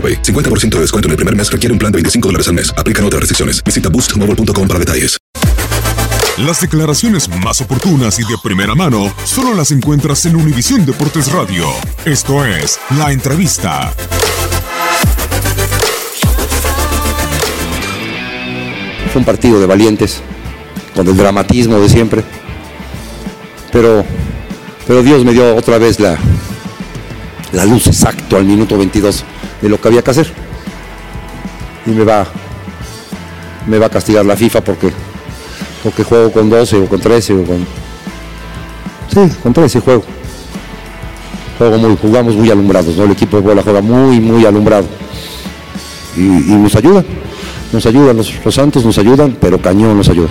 AroPay. 50% de descuento en el primer mes requiere un plan de 25 dólares al mes. Aplican otras restricciones. Visita boostmobile.com para detalles. Las declaraciones más oportunas y de primera mano solo las encuentras en Univisión Deportes Radio. Esto es La Entrevista. Fue un partido de valientes, con el dramatismo de siempre. Pero, pero Dios me dio otra vez la, la luz exacto al minuto 22 de lo que había que hacer. Y me va, me va a castigar la FIFA porque, porque juego con 12 o con 13 o con... Sí, con 13 juego. Juego muy, jugamos muy alumbrados, ¿no? El equipo de bola juega muy, muy alumbrado. Y, nos ayudan, nos ayudan, los, los Santos nos ayudan, pero Cañón nos ayuda.